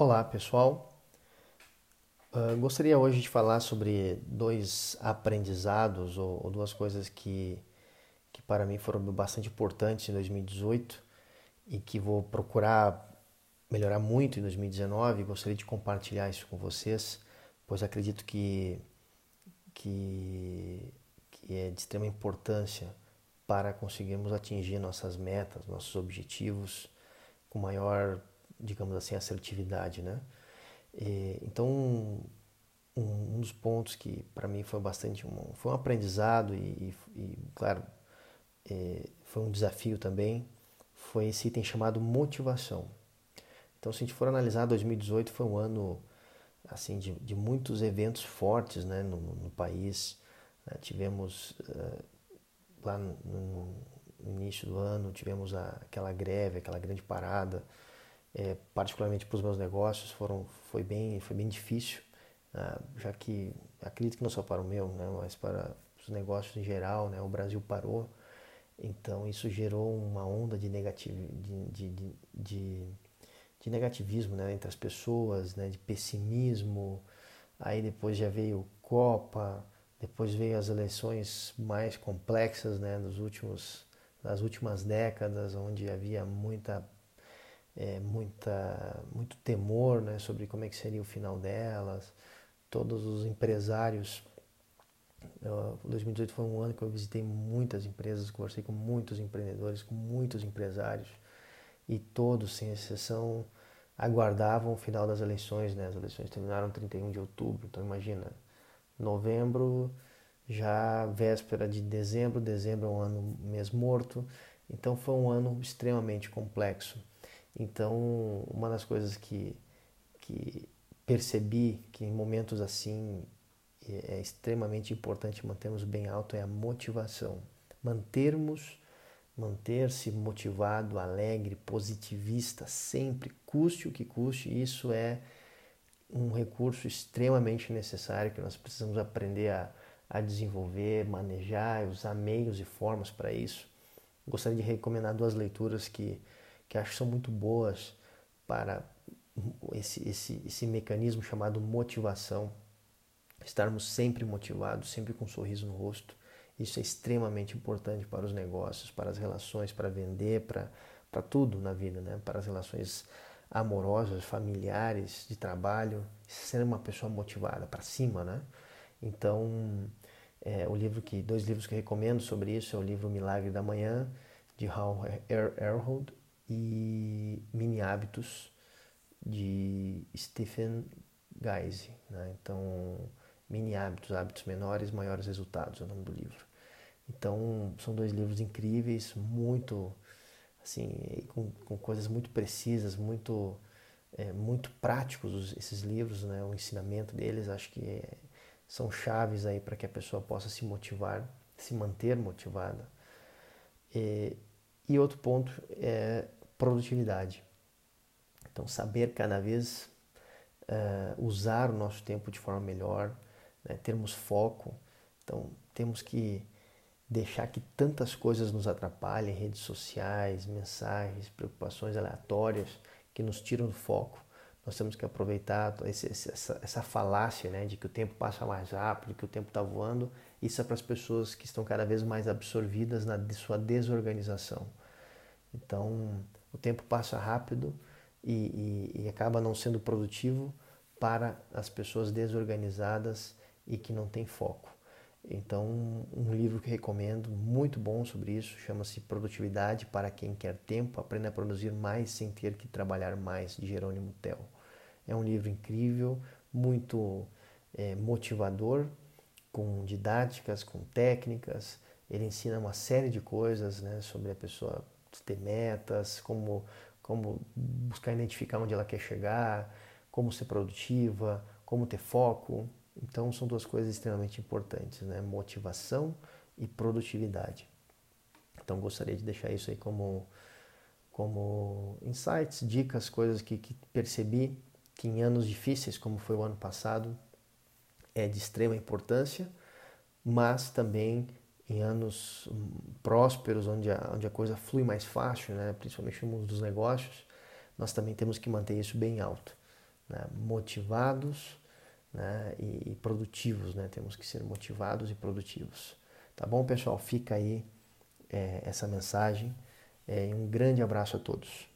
Olá pessoal, uh, gostaria hoje de falar sobre dois aprendizados ou, ou, duas coisas que, que para mim foram bastante importantes em 2018 e que vou procurar melhorar muito em 2019. Gostaria de compartilhar isso com vocês, pois acredito que, que, que é de extrema importância para conseguirmos atingir nossas metas, nossos objetivos com maior digamos assim, assertividade, né? E, então, um, um, dos pontos que para mim foi bastante um, foi um aprendizado e, e, claro, é, foi um desafio também, foi esse item chamado motivação. Então, se a gente for analisar, 2018 foi um ano assim de, de muitos eventos fortes, né, no, no país. Né? Tivemos uh, lá no, no, início do ano tivemos a, aquela greve, aquela grande parada é, particularmente para os meus negócios, foram, foi, bem, foi bem difícil, né? já que acredito que não só para o meu, né? mas para os negócios em geral, né? o Brasil parou, então isso gerou uma onda de, negativ, de, de, de, de, de negativismo né? entre as pessoas, né? de pessimismo, aí depois já veio Copa, depois veio as eleições mais complexas né? dos últimos, das últimas décadas, onde havia muita é, muita, muito temor né, sobre como é que seria o final delas. Todos os empresários. Eu, 2018 foi um ano que eu visitei muitas empresas, conversei com muitos empreendedores, com muitos empresários e todos, sem exceção, aguardavam o final das eleições. Né? As eleições terminaram 31 de outubro, então imagina, novembro, já véspera de dezembro, dezembro é um ano mês morto, então foi um ano extremamente complexo. Então, uma das coisas que, que percebi que em momentos assim é, é extremamente importante mantermos bem alto é a motivação. Mantermos, manter-se motivado, alegre, positivista, sempre, custe o que custe, isso é um recurso extremamente necessário que nós precisamos aprender a, a desenvolver, manejar, usar meios e formas para isso. Gostaria de recomendar duas leituras que que acho que são muito boas para esse, esse, esse mecanismo chamado motivação. Estarmos sempre motivados, sempre com um sorriso no rosto. Isso é extremamente importante para os negócios, para as relações, para vender, para, para tudo na vida, né? para as relações amorosas, familiares, de trabalho. Ser uma pessoa motivada para cima, né? Então, é, o livro que dois livros que eu recomendo sobre isso é o livro Milagre da Manhã de Hal Erhold e Mini Hábitos de Stephen Geise. Né? Então, Mini Hábitos, Hábitos Menores, Maiores Resultados é o nome do livro. Então, são dois livros incríveis, muito, assim, com, com coisas muito precisas, muito, é, muito práticos esses livros, né? O ensinamento deles, acho que é, são chaves aí para que a pessoa possa se motivar, se manter motivada. E, e outro ponto é produtividade. Então, saber cada vez uh, usar o nosso tempo de forma melhor, né? termos foco. Então, temos que deixar que tantas coisas nos atrapalhem redes sociais, mensagens, preocupações aleatórias que nos tiram do foco. Nós temos que aproveitar esse, essa, essa falácia né, de que o tempo passa mais rápido, que o tempo está voando. Isso é para as pessoas que estão cada vez mais absorvidas na sua desorganização. Então, o tempo passa rápido e, e, e acaba não sendo produtivo para as pessoas desorganizadas e que não têm foco. Então, um livro que recomendo, muito bom sobre isso, chama-se Produtividade para quem quer tempo, aprenda a produzir mais sem ter que trabalhar mais, de Jerônimo Tell. É um livro incrível, muito é, motivador, com didáticas, com técnicas. Ele ensina uma série de coisas né, sobre a pessoa ter metas, como, como buscar identificar onde ela quer chegar, como ser produtiva, como ter foco. Então são duas coisas extremamente importantes, né? Motivação e produtividade. Então gostaria de deixar isso aí como, como insights, dicas, coisas que, que percebi que em anos difíceis, como foi o ano passado, é de extrema importância, mas também em anos prósperos, onde a, onde a coisa flui mais fácil, né? principalmente no mundo dos negócios, nós também temos que manter isso bem alto. né? motivados né? e, e produtivos, né? Temos que ser motivados e produtivos. Tá bom, pessoal? Fica aí é, essa mensagem. É, um grande abraço a todos.